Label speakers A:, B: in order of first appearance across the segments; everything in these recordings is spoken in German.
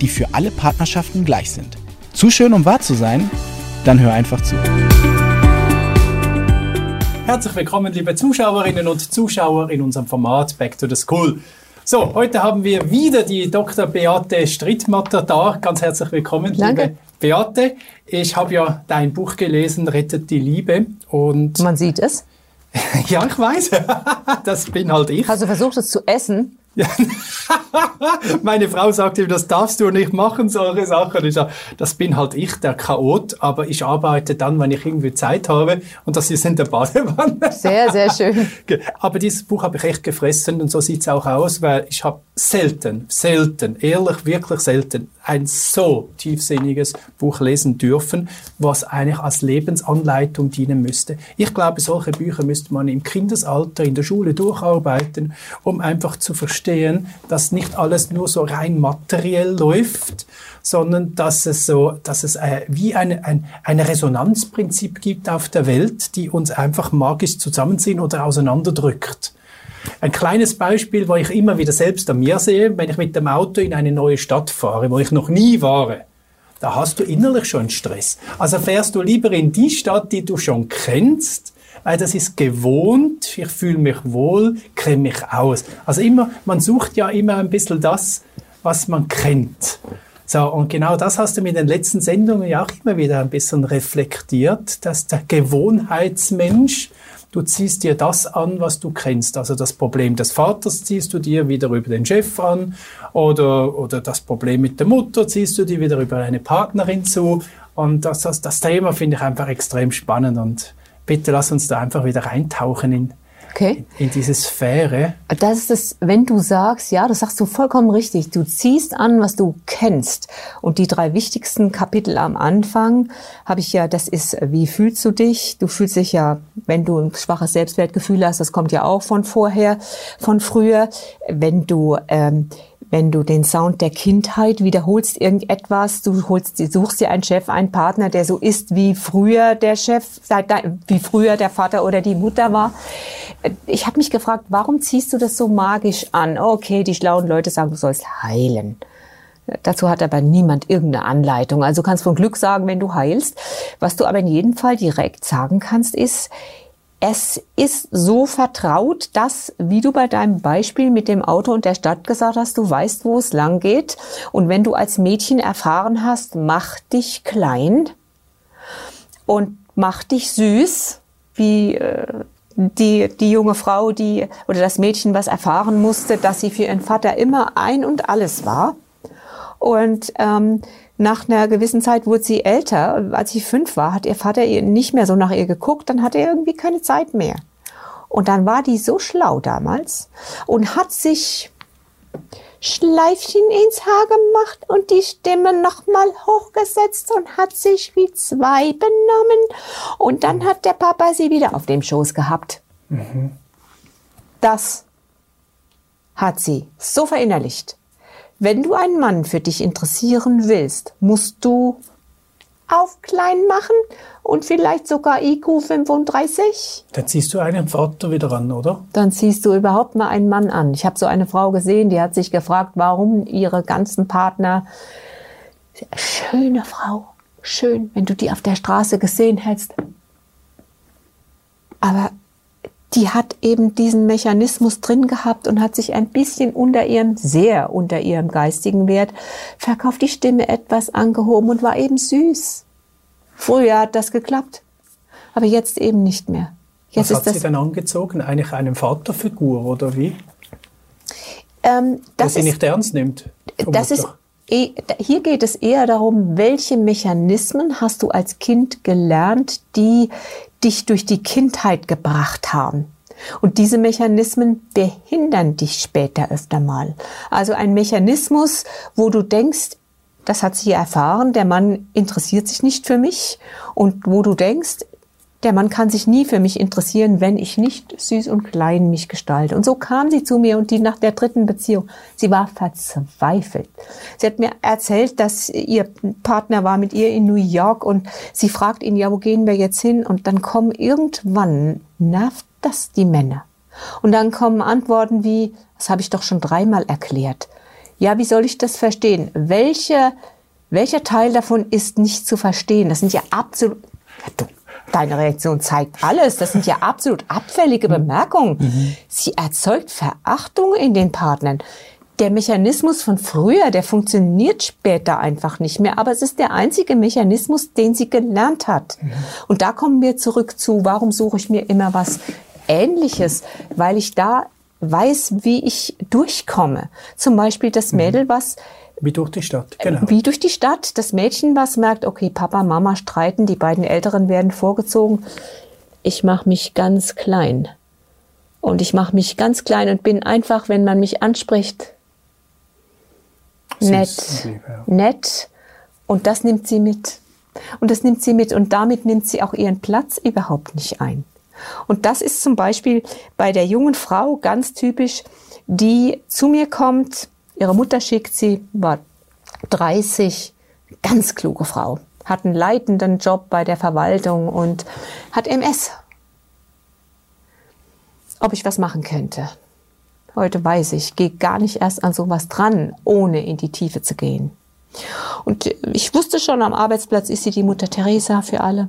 A: die für alle Partnerschaften gleich sind. Zu schön, um wahr zu sein? Dann hör einfach zu.
B: Herzlich willkommen, liebe Zuschauerinnen und Zuschauer in unserem Format Back to the School. So, heute haben wir wieder die Dr. Beate Strittmatter da. Ganz herzlich willkommen,
C: Danke.
B: liebe Beate. Ich habe ja dein Buch gelesen, Rettet die Liebe. Und
C: Man sieht es.
B: ja, ich weiß, das bin halt ich.
C: Hast du versucht, es zu essen?
B: Ja. Meine Frau sagt ihm, das darfst du nicht machen, solche Sachen. Ich sage, das bin halt ich, der Chaot, aber ich arbeite dann, wenn ich irgendwie Zeit habe und das ist in der Badewanne.
C: Sehr, sehr schön.
B: Aber dieses Buch habe ich echt gefressen und so sieht's auch aus, weil ich habe selten, selten, ehrlich, wirklich selten ein so tiefsinniges Buch lesen dürfen, was eigentlich als Lebensanleitung dienen müsste. Ich glaube, solche Bücher müsste man im Kindesalter in der Schule durcharbeiten, um einfach zu verstehen, dass nicht alles nur so rein materiell läuft, sondern dass es so, dass es äh, wie eine, ein, ein Resonanzprinzip gibt auf der Welt, die uns einfach magisch zusammenziehen oder auseinanderdrückt. Ein kleines Beispiel, wo ich immer wieder selbst an mir sehe, wenn ich mit dem Auto in eine neue Stadt fahre, wo ich noch nie war, da hast du innerlich schon Stress. Also fährst du lieber in die Stadt, die du schon kennst, weil das ist gewohnt, ich fühle mich wohl, kenne mich aus. Also immer, man sucht ja immer ein bisschen das, was man kennt. So, und genau das hast du mit den letzten Sendungen ja auch immer wieder ein bisschen reflektiert, dass der Gewohnheitsmensch, du ziehst dir das an, was du kennst. Also das Problem des Vaters ziehst du dir wieder über den Chef an oder, oder das Problem mit der Mutter ziehst du dir wieder über eine Partnerin zu. Und das, das, das Thema finde ich einfach extrem spannend und bitte lass uns da einfach wieder reintauchen in,
C: Okay.
B: in diese Sphäre.
C: Das ist es, wenn du sagst, ja, das sagst du vollkommen richtig. Du ziehst an, was du kennst. Und die drei wichtigsten Kapitel am Anfang habe ich ja, das ist, wie fühlst du dich? Du fühlst dich ja, wenn du ein schwaches Selbstwertgefühl hast, das kommt ja auch von vorher, von früher. Wenn du, ähm, wenn du den Sound der Kindheit wiederholst irgendetwas, du holst, suchst dir einen Chef, einen Partner, der so ist, wie früher der Chef, wie früher der Vater oder die Mutter war. Ich habe mich gefragt, warum ziehst du das so magisch an? Okay, die schlauen Leute sagen, du sollst heilen. Dazu hat aber niemand irgendeine Anleitung. Also du kannst von Glück sagen, wenn du heilst. Was du aber in jedem Fall direkt sagen kannst, ist, es ist so vertraut, dass, wie du bei deinem Beispiel mit dem Auto und der Stadt gesagt hast, du weißt, wo es lang geht. Und wenn du als Mädchen erfahren hast, mach dich klein und mach dich süß, wie äh, die, die junge Frau, die, oder das Mädchen, was erfahren musste, dass sie für ihren Vater immer ein und alles war. Und ähm, nach einer gewissen Zeit wurde sie älter. Als sie fünf war, hat ihr Vater ihr nicht mehr so nach ihr geguckt. Dann hatte er irgendwie keine Zeit mehr. Und dann war die so schlau damals und hat sich Schleifchen ins Haar gemacht und die Stimme nochmal hochgesetzt und hat sich wie zwei benommen. Und dann hat der Papa sie wieder auf dem Schoß gehabt. Mhm. Das hat sie so verinnerlicht. Wenn du einen Mann für dich interessieren willst, musst du auf klein machen und vielleicht sogar IQ 35.
B: Dann ziehst du einen Vater wieder an, oder?
C: Dann ziehst du überhaupt mal einen Mann an. Ich habe so eine Frau gesehen, die hat sich gefragt, warum ihre ganzen Partner, schöne Frau, schön, wenn du die auf der Straße gesehen hättest. Aber die hat eben diesen Mechanismus drin gehabt und hat sich ein bisschen unter ihrem, sehr unter ihrem geistigen Wert verkauft, die Stimme etwas angehoben und war eben süß. Früher hat das geklappt, aber jetzt eben nicht mehr. Jetzt
B: Was hat sie denn angezogen? Eigentlich eine Vaterfigur oder wie?
C: Ähm, das
B: Dass sie
C: ist,
B: nicht ernst nimmt.
C: das ist, eh- hier geht es eher darum, welche Mechanismen hast du als Kind gelernt, die dich durch die Kindheit gebracht haben. Und diese Mechanismen behindern dich später öfter mal. Also ein Mechanismus, wo du denkst, das hat sie erfahren, der Mann interessiert sich nicht für mich und wo du denkst, der Mann kann sich nie für mich interessieren, wenn ich nicht süß und klein mich gestalte. Und so kam sie zu mir und die nach der dritten Beziehung, sie war verzweifelt. Sie hat mir erzählt, dass ihr Partner war mit ihr in New York und sie fragt ihn, ja, wo gehen wir jetzt hin? Und dann kommen irgendwann, nervt das die Männer. Und dann kommen Antworten wie, das habe ich doch schon dreimal erklärt. Ja, wie soll ich das verstehen? Welche, welcher Teil davon ist nicht zu verstehen? Das sind ja absolut, du Deine Reaktion zeigt alles. Das sind ja absolut abfällige Bemerkungen. Mhm. Sie erzeugt Verachtung in den Partnern. Der Mechanismus von früher, der funktioniert später einfach nicht mehr, aber es ist der einzige Mechanismus, den sie gelernt hat. Mhm. Und da kommen wir zurück zu, warum suche ich mir immer was Ähnliches? Weil ich da weiß, wie ich durchkomme. Zum Beispiel das mhm. Mädel, was
B: wie durch die Stadt, genau.
C: Wie durch die Stadt. Das Mädchen, was merkt, okay, Papa, Mama streiten, die beiden Älteren werden vorgezogen. Ich mache mich ganz klein. Und ich mache mich ganz klein und bin einfach, wenn man mich anspricht, nett. Lieb, ja. Nett. Und das nimmt sie mit. Und das nimmt sie mit. Und damit nimmt sie auch ihren Platz überhaupt nicht ein. Und das ist zum Beispiel bei der jungen Frau ganz typisch, die zu mir kommt, Ihre Mutter schickt sie, war 30, ganz kluge Frau, hat einen leitenden Job bei der Verwaltung und hat MS. Ob ich was machen könnte. Heute weiß ich, gehe gar nicht erst an sowas dran, ohne in die Tiefe zu gehen. Und ich wusste schon, am Arbeitsplatz ist sie die Mutter Teresa für alle.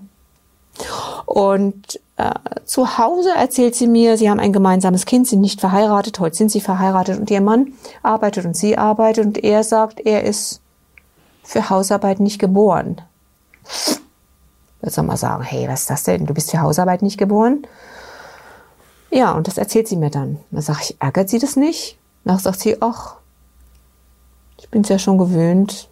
C: Und äh, zu Hause erzählt sie mir, sie haben ein gemeinsames Kind, sind nicht verheiratet, heute sind sie verheiratet und ihr Mann arbeitet und sie arbeitet und er sagt, er ist für Hausarbeit nicht geboren. Jetzt soll man sagen, hey, was ist das denn? Du bist für Hausarbeit nicht geboren? Ja, und das erzählt sie mir dann. Dann sage ich, ärgert sie das nicht? Dann sagt sie, ach, ich bin es ja schon gewöhnt.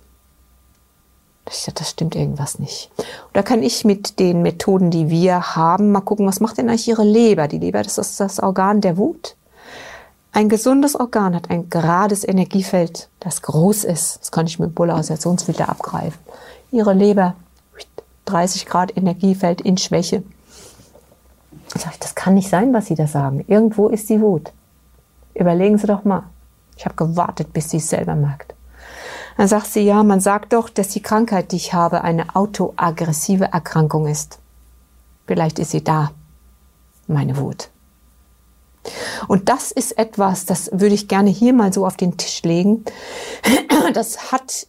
C: Ich dachte, das stimmt irgendwas nicht. Und da kann ich mit den Methoden, die wir haben, mal gucken, was macht denn eigentlich Ihre Leber? Die Leber, das ist das Organ der Wut. Ein gesundes Organ hat ein gerades Energiefeld, das groß ist. Das kann ich mit Polarisationsfilter abgreifen. Ihre Leber, 30 Grad Energiefeld in Schwäche. Ich, das kann nicht sein, was Sie da sagen. Irgendwo ist die Wut. Überlegen Sie doch mal. Ich habe gewartet, bis sie es selber merkt. Dann sagt sie, ja, man sagt doch, dass die Krankheit, die ich habe, eine autoaggressive Erkrankung ist. Vielleicht ist sie da, meine Wut. Und das ist etwas, das würde ich gerne hier mal so auf den Tisch legen. Das hat,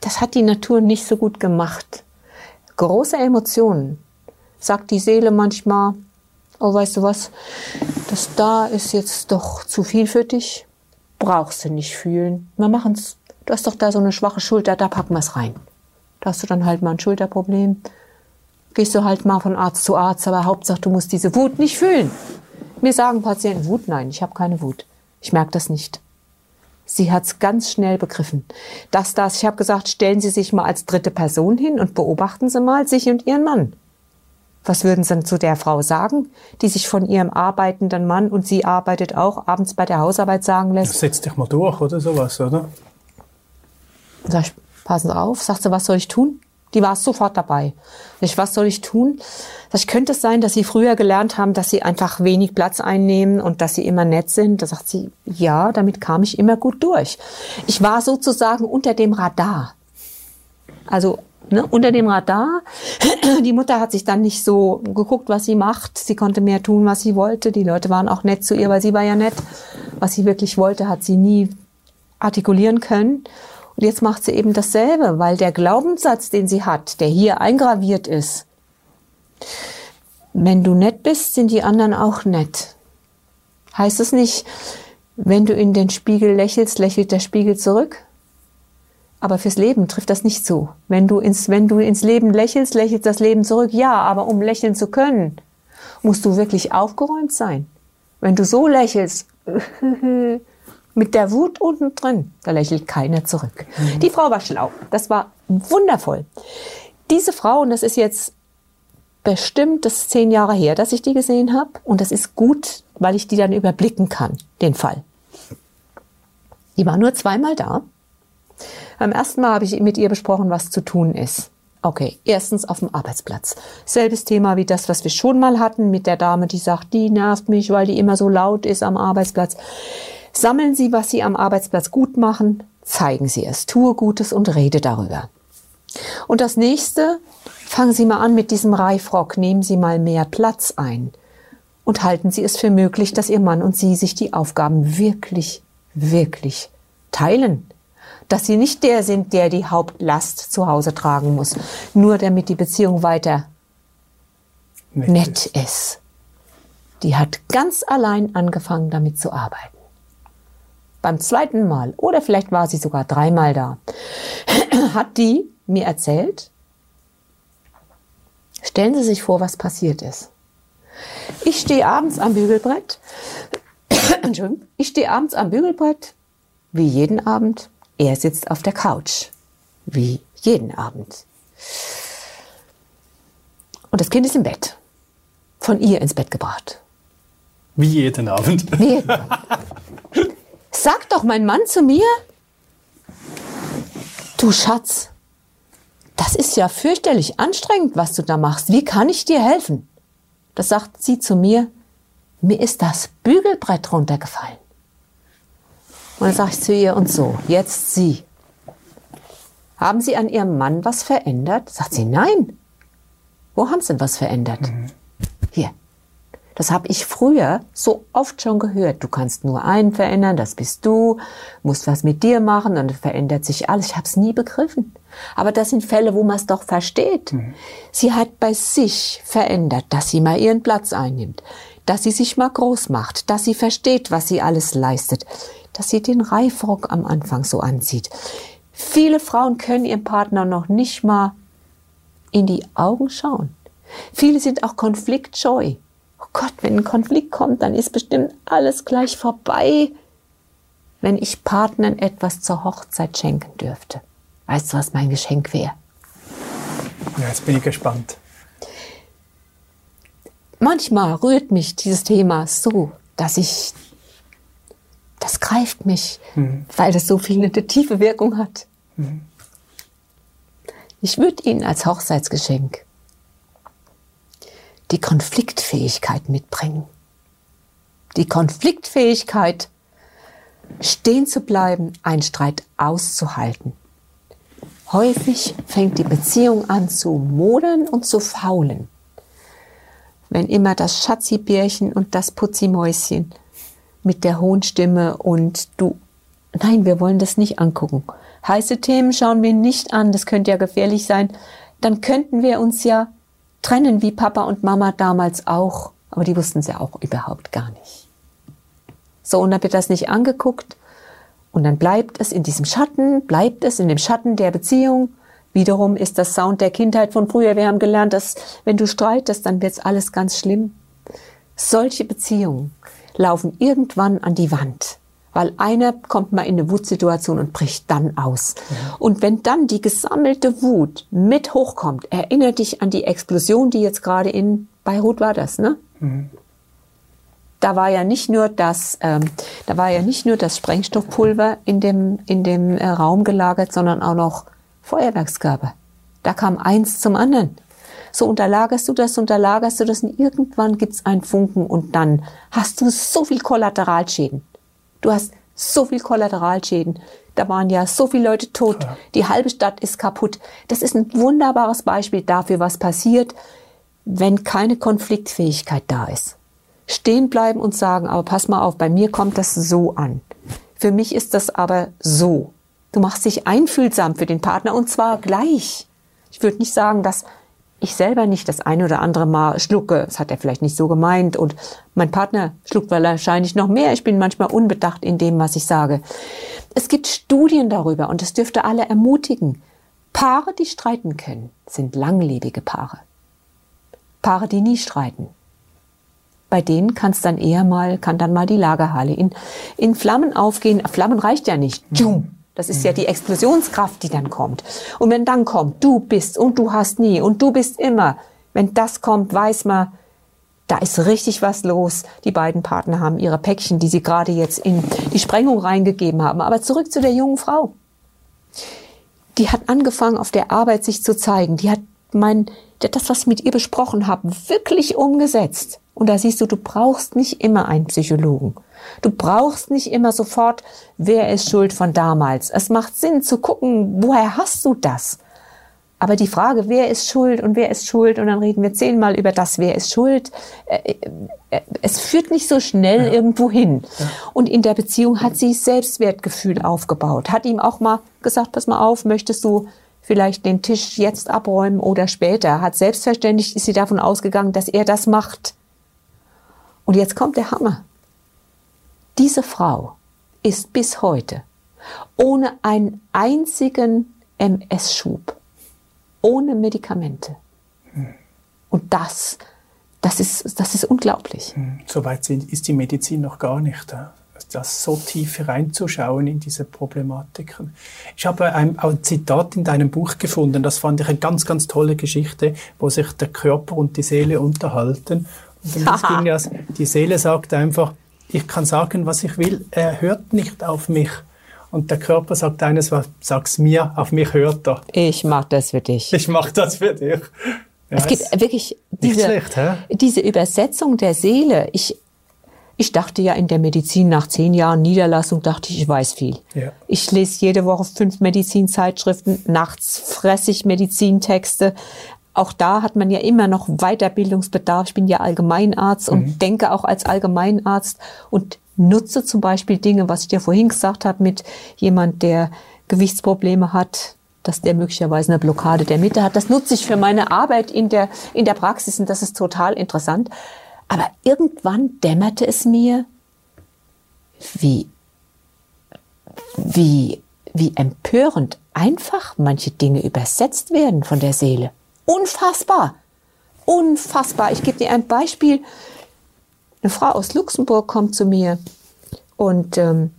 C: das hat die Natur nicht so gut gemacht. Große Emotionen, sagt die Seele manchmal, oh, weißt du was, das da ist jetzt doch zu viel für dich brauchst du nicht fühlen. Wir machen's. Du hast doch da so eine schwache Schulter, da packen wir's rein. Da hast du dann halt mal ein Schulterproblem. Gehst du halt mal von Arzt zu Arzt, aber Hauptsache, du musst diese Wut nicht fühlen. Mir sagen Patienten, Wut? Nein, ich habe keine Wut. Ich merke das nicht. Sie hat's ganz schnell begriffen. Dass das, ich habe gesagt, stellen Sie sich mal als dritte Person hin und beobachten Sie mal sich und Ihren Mann. Was würden Sie denn zu der Frau sagen, die sich von ihrem arbeitenden Mann und sie arbeitet auch abends bei der Hausarbeit sagen lässt?
B: Setz dich mal durch oder sowas, oder?
C: Sag ich, passen Sie auf. Sagt sie, was soll ich tun? Die war sofort dabei. Ich, was soll ich tun? Sag ich, könnte es sein, dass Sie früher gelernt haben, dass Sie einfach wenig Platz einnehmen und dass Sie immer nett sind? Da sagt sie, ja, damit kam ich immer gut durch. Ich war sozusagen unter dem Radar. Also ne, unter dem Radar. Die Mutter hat sich dann nicht so geguckt, was sie macht. Sie konnte mehr tun, was sie wollte. Die Leute waren auch nett zu ihr, weil sie war ja nett. Was sie wirklich wollte, hat sie nie artikulieren können. Und jetzt macht sie eben dasselbe, weil der Glaubenssatz, den sie hat, der hier eingraviert ist, wenn du nett bist, sind die anderen auch nett. Heißt es nicht, wenn du in den Spiegel lächelst, lächelt der Spiegel zurück? Aber fürs Leben trifft das nicht zu. Wenn du ins, wenn du ins Leben lächelst, lächelt das Leben zurück. Ja, aber um lächeln zu können, musst du wirklich aufgeräumt sein. Wenn du so lächelst, mit der Wut unten drin, da lächelt keiner zurück. Mhm. Die Frau war schlau. Das war wundervoll. Diese Frau, und das ist jetzt bestimmt das zehn Jahre her, dass ich die gesehen habe. Und das ist gut, weil ich die dann überblicken kann, den Fall. Die war nur zweimal da Beim ersten Mal habe ich mit ihr besprochen, was zu tun ist. Okay, erstens auf dem Arbeitsplatz. Selbes Thema wie das, was wir schon mal hatten mit der Dame, die sagt, die nervt mich, weil die immer so laut ist am Arbeitsplatz. Sammeln Sie, was Sie am Arbeitsplatz gut machen, zeigen Sie es, tue Gutes und rede darüber. Und das nächste, fangen Sie mal an mit diesem Reifrock, nehmen Sie mal mehr Platz ein und halten Sie es für möglich, dass Ihr Mann und Sie sich die Aufgaben wirklich, wirklich teilen dass sie nicht der sind, der die Hauptlast zu Hause tragen muss, nur damit die Beziehung weiter nett, nett ist. ist. Die hat ganz allein angefangen, damit zu arbeiten. Beim zweiten Mal, oder vielleicht war sie sogar dreimal da, hat die mir erzählt, stellen Sie sich vor, was passiert ist. Ich stehe abends am Bügelbrett, ich stehe abends am Bügelbrett, wie jeden Abend, er sitzt auf der Couch, wie jeden Abend. Und das Kind ist im Bett, von ihr ins Bett gebracht.
B: Wie jeden Abend. Wie jeden Abend.
C: Sag doch mein Mann zu mir, du Schatz, das ist ja fürchterlich anstrengend, was du da machst. Wie kann ich dir helfen? Das sagt sie zu mir, mir ist das Bügelbrett runtergefallen. Und dann sage ich zu ihr, und so, jetzt Sie. Haben Sie an Ihrem Mann was verändert? Sagt sie, nein. Wo haben Sie denn was verändert? Mhm. Hier. Das habe ich früher so oft schon gehört. Du kannst nur einen verändern, das bist du, musst was mit dir machen und dann verändert sich alles. Ich habe es nie begriffen. Aber das sind Fälle, wo man es doch versteht. Mhm. Sie hat bei sich verändert, dass sie mal ihren Platz einnimmt, dass sie sich mal groß macht, dass sie versteht, was sie alles leistet dass sie den Reifrock am Anfang so anzieht. Viele Frauen können ihrem Partner noch nicht mal in die Augen schauen. Viele sind auch konfliktscheu. Oh Gott, wenn ein Konflikt kommt, dann ist bestimmt alles gleich vorbei, wenn ich Partnern etwas zur Hochzeit schenken dürfte. Weißt du, was mein Geschenk wäre?
B: Ja, jetzt bin ich gespannt.
C: Manchmal rührt mich dieses Thema so, dass ich das greift mich, mhm. weil das so viel eine tiefe Wirkung hat. Mhm. Ich würde Ihnen als Hochzeitsgeschenk die Konfliktfähigkeit mitbringen. Die Konfliktfähigkeit, stehen zu bleiben, einen Streit auszuhalten. Häufig fängt die Beziehung an zu modern und zu faulen. Wenn immer das Schatzibärchen und das Putzimäuschen mit der hohen Stimme und du, nein, wir wollen das nicht angucken. Heiße Themen schauen wir nicht an, das könnte ja gefährlich sein. Dann könnten wir uns ja trennen, wie Papa und Mama damals auch. Aber die wussten es ja auch überhaupt gar nicht. So, und dann wird das nicht angeguckt. Und dann bleibt es in diesem Schatten, bleibt es in dem Schatten der Beziehung. Wiederum ist das Sound der Kindheit von früher. Wir haben gelernt, dass wenn du streitest, dann wird's alles ganz schlimm. Solche Beziehungen laufen irgendwann an die Wand. Weil einer kommt mal in eine Wutsituation und bricht dann aus. Ja. Und wenn dann die gesammelte Wut mit hochkommt, erinnert dich an die Explosion, die jetzt gerade in Beirut war das, ne? Mhm. Da war ja nicht nur das, ähm, da war ja nicht nur das Sprengstoffpulver in dem in dem äh, Raum gelagert, sondern auch noch Feuerwerkskörper. Da kam eins zum anderen. So unterlagerst du das, unterlagerst du das und irgendwann gibt's einen Funken und dann hast du so viel Kollateralschäden. Du hast so viel Kollateralschäden. Da waren ja so viele Leute tot. Ja. Die halbe Stadt ist kaputt. Das ist ein wunderbares Beispiel dafür, was passiert, wenn keine Konfliktfähigkeit da ist. Stehen bleiben und sagen, aber pass mal auf, bei mir kommt das so an. Für mich ist das aber so. Du machst dich einfühlsam für den Partner und zwar gleich. Ich würde nicht sagen, dass ich selber nicht das eine oder andere Mal schlucke. Das hat er vielleicht nicht so gemeint. Und mein Partner schluckt wahrscheinlich noch mehr. Ich bin manchmal unbedacht in dem, was ich sage. Es gibt Studien darüber und es dürfte alle ermutigen. Paare, die streiten können, sind langlebige Paare. Paare, die nie streiten. Bei denen kann es dann eher mal, kann dann mal die Lagerhalle in, in Flammen aufgehen. Flammen reicht ja nicht. Tschum, das ist ja die Explosionskraft, die dann kommt. Und wenn dann kommt, du bist und du hast nie und du bist immer, wenn das kommt, weiß man, da ist richtig was los. Die beiden Partner haben ihre Päckchen, die sie gerade jetzt in die Sprengung reingegeben haben. Aber zurück zu der jungen Frau. die hat angefangen, auf der Arbeit sich zu zeigen. Die hat mein, das, was ich mit ihr besprochen habe, wirklich umgesetzt. Und da siehst du, du brauchst nicht immer einen Psychologen. Du brauchst nicht immer sofort, wer ist schuld von damals. Es macht Sinn zu gucken, woher hast du das? Aber die Frage, wer ist schuld und wer ist schuld, und dann reden wir zehnmal über das, wer ist schuld, äh, äh, es führt nicht so schnell ja. irgendwo hin. Ja. Und in der Beziehung hat sie Selbstwertgefühl aufgebaut, hat ihm auch mal gesagt, pass mal auf, möchtest du vielleicht den Tisch jetzt abräumen oder später, hat selbstverständlich, ist sie davon ausgegangen, dass er das macht. Und jetzt kommt der Hammer. Diese Frau ist bis heute ohne einen einzigen MS-Schub ohne Medikamente. Hm. Und das, das ist, das ist unglaublich. Hm.
B: Soweit ist die Medizin noch gar nicht. Das so tief reinzuschauen in diese Problematiken. Ich habe ein, ein Zitat in deinem Buch gefunden, das fand ich eine ganz, ganz tolle Geschichte, wo sich der Körper und die Seele unterhalten. Und das ging ja, die Seele sagt einfach, ich kann sagen, was ich will, er hört nicht auf mich. Und der Körper sagt eines, was sag's mir, auf mich hört er.
C: Ich mach das für dich.
B: Ich mach das für dich.
C: Ja, es gibt wirklich diese, schlecht, diese Übersetzung der Seele. Ich, ich dachte ja in der Medizin nach zehn Jahren Niederlassung, dachte ich, ich weiß viel. Ja. Ich lese jede Woche fünf Medizinzeitschriften, nachts fresse ich Medizintexte. Auch da hat man ja immer noch Weiterbildungsbedarf. Ich bin ja Allgemeinarzt und mhm. denke auch als Allgemeinarzt. Und nutze zum Beispiel Dinge, was ich dir vorhin gesagt habe, mit jemand, der Gewichtsprobleme hat, dass der möglicherweise eine Blockade der Mitte hat. Das nutze ich für meine Arbeit in der, in der Praxis und das ist total interessant. Aber irgendwann dämmerte es mir, wie, wie, wie empörend einfach manche Dinge übersetzt werden von der Seele. Unfassbar. Unfassbar. Ich gebe dir ein Beispiel. Eine Frau aus Luxemburg kommt zu mir und ähm,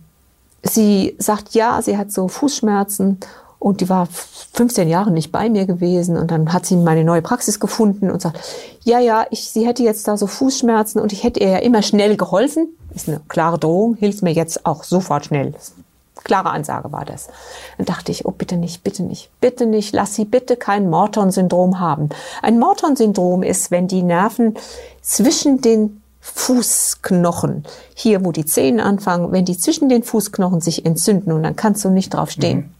C: sie sagt, ja, sie hat so Fußschmerzen und die war 15 Jahre nicht bei mir gewesen und dann hat sie meine neue Praxis gefunden und sagt, ja, ja, ich, sie hätte jetzt da so Fußschmerzen und ich hätte ihr ja immer schnell geholfen. Ist eine klare Drohung, hilft mir jetzt auch sofort schnell. Klare Ansage war das. Dann dachte ich, oh bitte nicht, bitte nicht, bitte nicht, lass sie bitte kein Morton-Syndrom haben. Ein Morton-Syndrom ist, wenn die Nerven zwischen den Fußknochen, hier wo die Zehen anfangen, wenn die zwischen den Fußknochen sich entzünden und dann kannst du nicht drauf stehen. Mhm.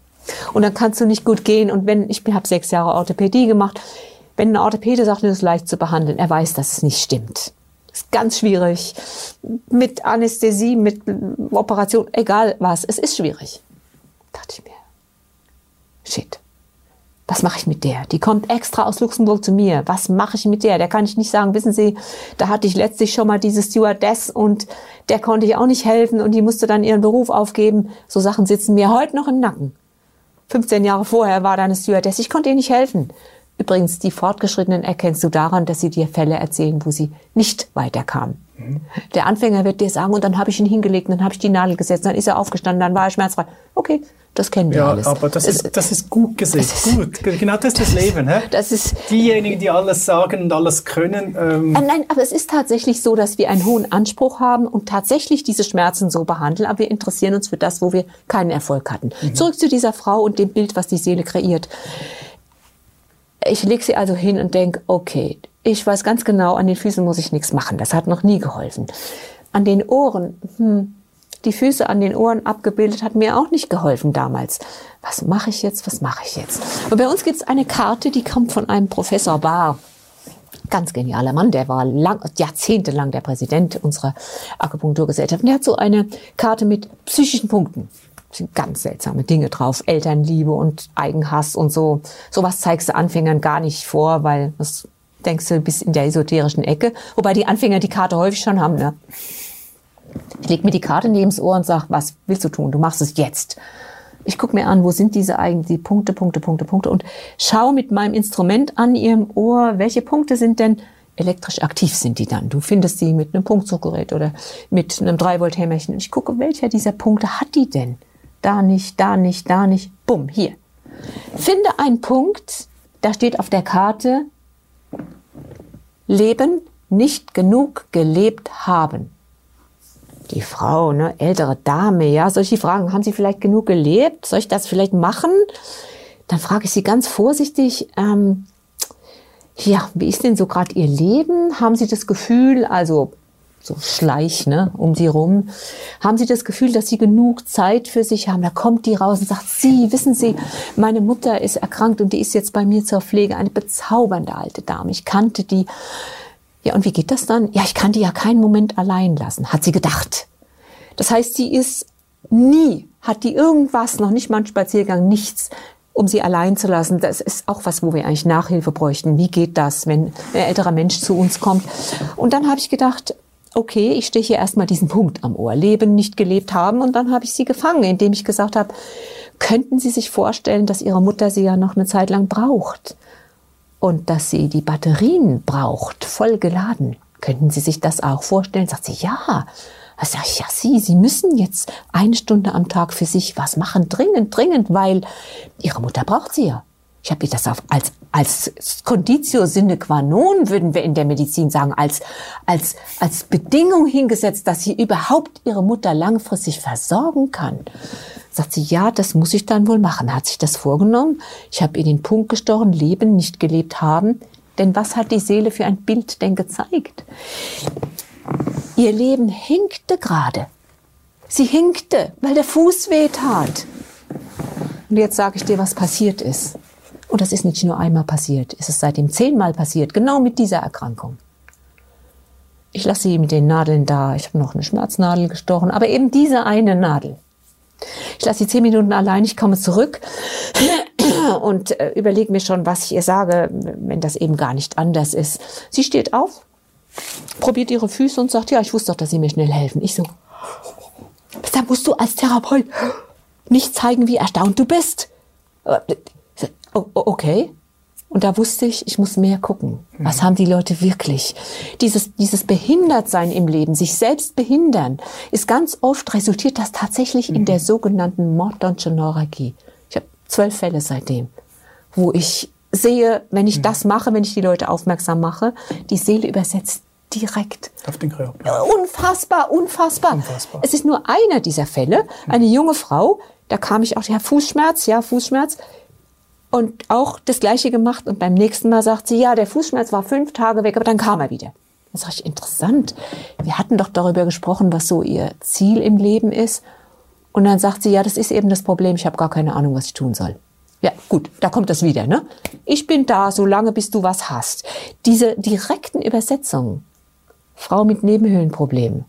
C: Und dann kannst du nicht gut gehen. Und wenn, ich habe sechs Jahre Orthopädie gemacht, wenn ein Orthopäde sagt, das ist leicht zu behandeln, er weiß, dass es nicht stimmt. Das ist ganz schwierig. Mit Anästhesie, mit Operation, egal was, es ist schwierig. dachte ich mir. Shit was mache ich mit der? Die kommt extra aus Luxemburg zu mir. Was mache ich mit der? Der kann ich nicht sagen, wissen Sie, da hatte ich letztlich schon mal diese Stewardess und der konnte ich auch nicht helfen und die musste dann ihren Beruf aufgeben. So Sachen sitzen mir heute noch im Nacken. 15 Jahre vorher war da eine Stewardess, ich konnte ihr nicht helfen. Übrigens, die Fortgeschrittenen erkennst du daran, dass sie dir Fälle erzählen, wo sie nicht weiterkamen. Mhm. Der Anfänger wird dir sagen, und dann habe ich ihn hingelegt, dann habe ich die Nadel gesetzt, dann ist er aufgestanden, dann war er schmerzfrei. Okay, das kennen wir
B: ja,
C: alles.
B: aber das ist, das ist gut gesehen. gut. Genau das ist das Leben. Hä? Das ist, Diejenigen, die alles sagen und alles können.
C: Ähm ah, Nein, aber es ist tatsächlich so, dass wir einen hohen Anspruch haben und tatsächlich diese Schmerzen so behandeln, aber wir interessieren uns für das, wo wir keinen Erfolg hatten. Mhm. Zurück zu dieser Frau und dem Bild, was die Seele kreiert. Ich lege sie also hin und denke, okay, ich weiß ganz genau, an den Füßen muss ich nichts machen. Das hat noch nie geholfen. An den Ohren, hm, die Füße an den Ohren abgebildet, hat mir auch nicht geholfen damals. Was mache ich jetzt? Was mache ich jetzt? Und bei uns gibt es eine Karte, die kommt von einem Professor Barr. Ganz genialer Mann, der war lang, jahrzehntelang der Präsident unserer Akupunkturgesellschaft. Und der hat so eine Karte mit psychischen Punkten. Da sind ganz seltsame Dinge drauf. Elternliebe und Eigenhass und so. Sowas zeigst du Anfängern gar nicht vor, weil das denkst du bis in der esoterischen Ecke. Wobei die Anfänger die Karte häufig schon haben, ne? Ich lege mir die Karte neben das Ohr und sage, was willst du tun? Du machst es jetzt. Ich gucke mir an, wo sind diese eigentlich die Punkte, Punkte, Punkte, Punkte und schaue mit meinem Instrument an ihrem Ohr, welche Punkte sind denn elektrisch aktiv sind die dann. Du findest sie mit einem Punktzuggerät oder mit einem 3-Volt-Hämmerchen. Ich gucke, welcher dieser Punkte hat die denn? Da nicht, da nicht, da nicht. Bumm, hier. Finde einen Punkt, da steht auf der Karte Leben, nicht genug gelebt haben die Frau, ne, ältere Dame, ja, solche Fragen, haben Sie vielleicht genug gelebt? Soll ich das vielleicht machen? dann frage ich sie ganz vorsichtig, ähm, ja, wie ist denn so gerade Ihr Leben? Haben Sie das Gefühl, also so Schleich, ne, um Sie rum, haben Sie das Gefühl, dass Sie genug Zeit für sich haben? Da kommt die raus und sagt, Sie, wissen Sie, meine Mutter ist erkrankt und die ist jetzt bei mir zur Pflege, eine bezaubernde alte Dame. Ich kannte die. Ja, und wie geht das dann? Ja, ich kann die ja keinen Moment allein lassen, hat sie gedacht. Das heißt, sie ist nie, hat die irgendwas, noch nicht mal einen Spaziergang, nichts um sie allein zu lassen. Das ist auch was, wo wir eigentlich Nachhilfe bräuchten. Wie geht das, wenn ein älterer Mensch zu uns kommt? Und dann habe ich gedacht, okay, ich stehe hier erstmal diesen Punkt am Ohr. Leben, nicht gelebt haben. Und dann habe ich sie gefangen, indem ich gesagt habe, könnten Sie sich vorstellen, dass Ihre Mutter Sie ja noch eine Zeit lang braucht? Und dass sie die Batterien braucht, voll geladen. Könnten Sie sich das auch vorstellen? Sagt sie, ja. Da sag ich, ja, Sie, Sie müssen jetzt eine Stunde am Tag für sich was machen, dringend, dringend, weil Ihre Mutter braucht Sie ja. Ich habe ihr das auf, als, als Conditio sine qua non, würden wir in der Medizin sagen, als, als, als Bedingung hingesetzt, dass sie überhaupt ihre Mutter langfristig versorgen kann. Sagt sie, ja, das muss ich dann wohl machen. Hat sich das vorgenommen. Ich habe ihr den Punkt gestochen, leben, nicht gelebt haben. Denn was hat die Seele für ein Bild denn gezeigt? Ihr Leben hinkte gerade. Sie hinkte, weil der Fuß weh tat. Und jetzt sage ich dir, was passiert ist. Und das ist nicht nur einmal passiert, es ist seitdem zehnmal passiert, genau mit dieser Erkrankung. Ich lasse sie mit den Nadeln da. Ich habe noch eine Schmerznadel gestochen, aber eben diese eine Nadel. Ich lasse sie zehn Minuten allein, ich komme zurück und äh, überlege mir schon, was ich ihr sage, wenn das eben gar nicht anders ist. Sie steht auf, probiert ihre Füße und sagt, ja, ich wusste doch, dass Sie mir schnell helfen. Ich so, da musst du als Therapeut nicht zeigen, wie erstaunt du bist. Äh, okay. Und da wusste ich, ich muss mehr gucken. Was mhm. haben die Leute wirklich? Dieses, dieses Behindertsein im Leben, sich selbst behindern, ist ganz oft resultiert das tatsächlich mhm. in der sogenannten Mordonsche Neuralgie. Ich habe zwölf Fälle seitdem, wo ich sehe, wenn ich mhm. das mache, wenn ich die Leute aufmerksam mache, die Seele übersetzt direkt.
B: Auf den Körper.
C: Unfassbar, unfassbar. unfassbar. Es ist nur einer dieser Fälle, eine junge Frau, da kam ich auch, ja, Fußschmerz, ja, Fußschmerz. Und auch das Gleiche gemacht. Und beim nächsten Mal sagt sie, ja, der Fußschmerz war fünf Tage weg, aber dann kam er wieder. Das ist ich interessant. Wir hatten doch darüber gesprochen, was so ihr Ziel im Leben ist. Und dann sagt sie, ja, das ist eben das Problem. Ich habe gar keine Ahnung, was ich tun soll. Ja, gut, da kommt das wieder, ne? Ich bin da, solange bis du was hast. Diese direkten Übersetzungen. Frau mit Nebenhöhlenproblemen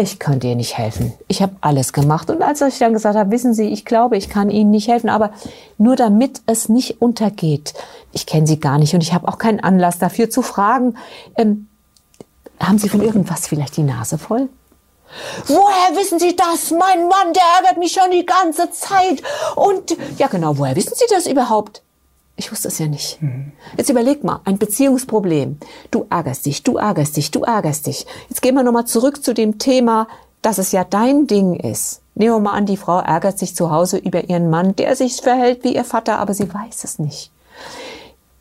C: ich kann dir nicht helfen. Ich habe alles gemacht. Und als ich dann gesagt habe, wissen Sie, ich glaube, ich kann Ihnen nicht helfen, aber nur damit es nicht untergeht. Ich kenne Sie gar nicht und ich habe auch keinen Anlass dafür zu fragen. Ähm, haben Sie von irgendwas vielleicht die Nase voll? Woher wissen Sie das? Mein Mann, der ärgert mich schon die ganze Zeit. Und ja genau, woher wissen Sie das überhaupt? Ich wusste es ja nicht. Mhm. Jetzt überleg mal, ein Beziehungsproblem. Du ärgerst dich, du ärgerst dich, du ärgerst dich. Jetzt gehen wir nochmal zurück zu dem Thema, dass es ja dein Ding ist. Nehmen wir mal an, die Frau ärgert sich zu Hause über ihren Mann, der sich verhält wie ihr Vater, aber sie weiß es nicht.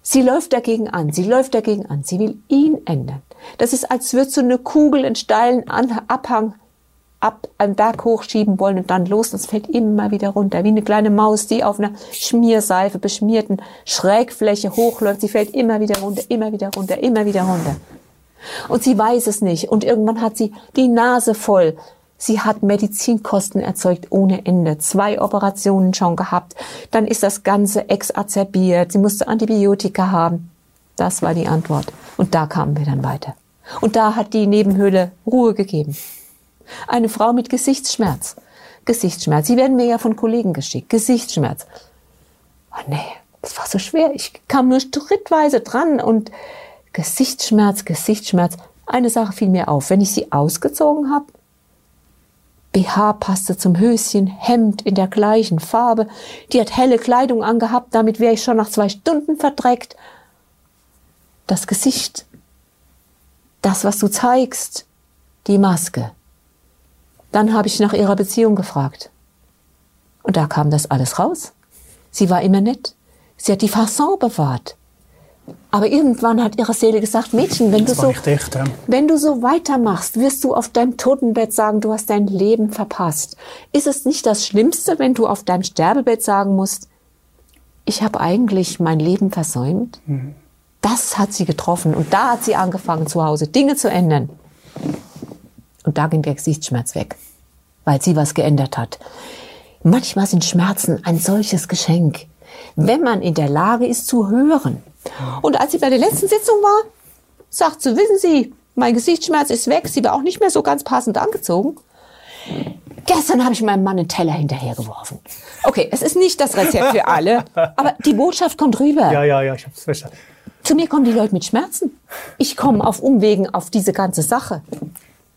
C: Sie läuft dagegen an, sie läuft dagegen an, sie will ihn ändern. Das ist, als würdest du eine Kugel in steilen Abhang ab einen Berg hochschieben wollen und dann los. Das fällt immer wieder runter, wie eine kleine Maus, die auf einer Schmierseife beschmierten Schrägfläche hochläuft. Sie fällt immer wieder runter, immer wieder runter, immer wieder runter. Und sie weiß es nicht. Und irgendwann hat sie die Nase voll. Sie hat Medizinkosten erzeugt ohne Ende. Zwei Operationen schon gehabt. Dann ist das Ganze exazerbiert. Sie musste Antibiotika haben. Das war die Antwort. Und da kamen wir dann weiter. Und da hat die Nebenhöhle Ruhe gegeben. Eine Frau mit Gesichtsschmerz. Gesichtsschmerz. Sie werden mir ja von Kollegen geschickt. Gesichtsschmerz. Oh nee, das war so schwer. Ich kam nur schrittweise dran und Gesichtsschmerz, Gesichtsschmerz. Eine Sache fiel mir auf. Wenn ich sie ausgezogen habe, BH passte zum Höschen, Hemd in der gleichen Farbe. Die hat helle Kleidung angehabt, damit wäre ich schon nach zwei Stunden verdreckt. Das Gesicht, das, was du zeigst, die Maske, dann habe ich nach ihrer Beziehung gefragt. Und da kam das alles raus. Sie war immer nett. Sie hat die Fasson bewahrt. Aber irgendwann hat ihre Seele gesagt, Mädchen, wenn du, so, echt, ja. wenn du so weitermachst, wirst du auf deinem Totenbett sagen, du hast dein Leben verpasst. Ist es nicht das Schlimmste, wenn du auf deinem Sterbebett sagen musst, ich habe eigentlich mein Leben versäumt. Das hat sie getroffen und da hat sie angefangen zu Hause Dinge zu ändern. Und da ging der Gesichtsschmerz weg, weil sie was geändert hat. Manchmal sind Schmerzen ein solches Geschenk, wenn man in der Lage ist zu hören. Und als sie bei der letzten Sitzung war, sagt sie, wissen Sie, mein Gesichtsschmerz ist weg. Sie war auch nicht mehr so ganz passend angezogen. Gestern habe ich meinem Mann einen Teller hinterhergeworfen. Okay, es ist nicht das Rezept für alle, aber die Botschaft kommt rüber.
B: Ja, ja, ja, ich hab's verstanden.
C: Zu mir kommen die Leute mit Schmerzen. Ich komme auf Umwegen auf diese ganze Sache.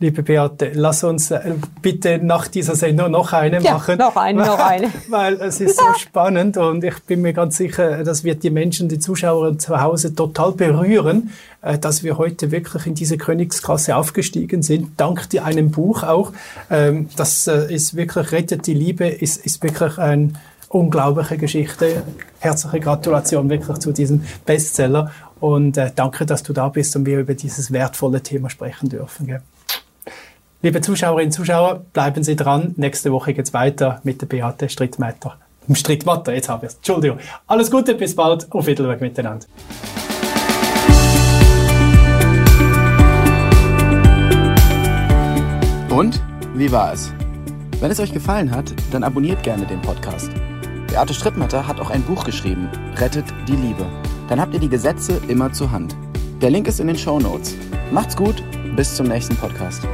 B: Liebe Beate, lass uns äh, bitte nach dieser Sendung noch eine
C: Ja,
B: machen.
C: noch eine, noch eine.
B: Weil es ist so spannend und ich bin mir ganz sicher, das wird die Menschen, die Zuschauer zu Hause total berühren, äh, dass wir heute wirklich in diese Königsklasse aufgestiegen sind, dank dir einem Buch auch. Ähm, Das äh, ist wirklich Rettet die Liebe, ist, ist wirklich ein unglaubliche Geschichte. Herzliche Gratulation wirklich zu diesem Bestseller und danke, dass du da bist und wir über dieses wertvolle Thema sprechen dürfen. Liebe Zuschauerinnen und Zuschauer, bleiben Sie dran. Nächste Woche geht's weiter mit der Beate Strittmatter. Strittmatter, jetzt habe ich es. Entschuldigung. Alles Gute, bis bald. Auf Wiedersehen miteinander.
A: Und wie war es? Wenn es euch gefallen hat, dann abonniert gerne den Podcast. Beate Strittmatter hat auch ein Buch geschrieben, Rettet die Liebe. Dann habt ihr die Gesetze immer zur Hand. Der Link ist in den Show Notes. Macht's gut, bis zum nächsten Podcast.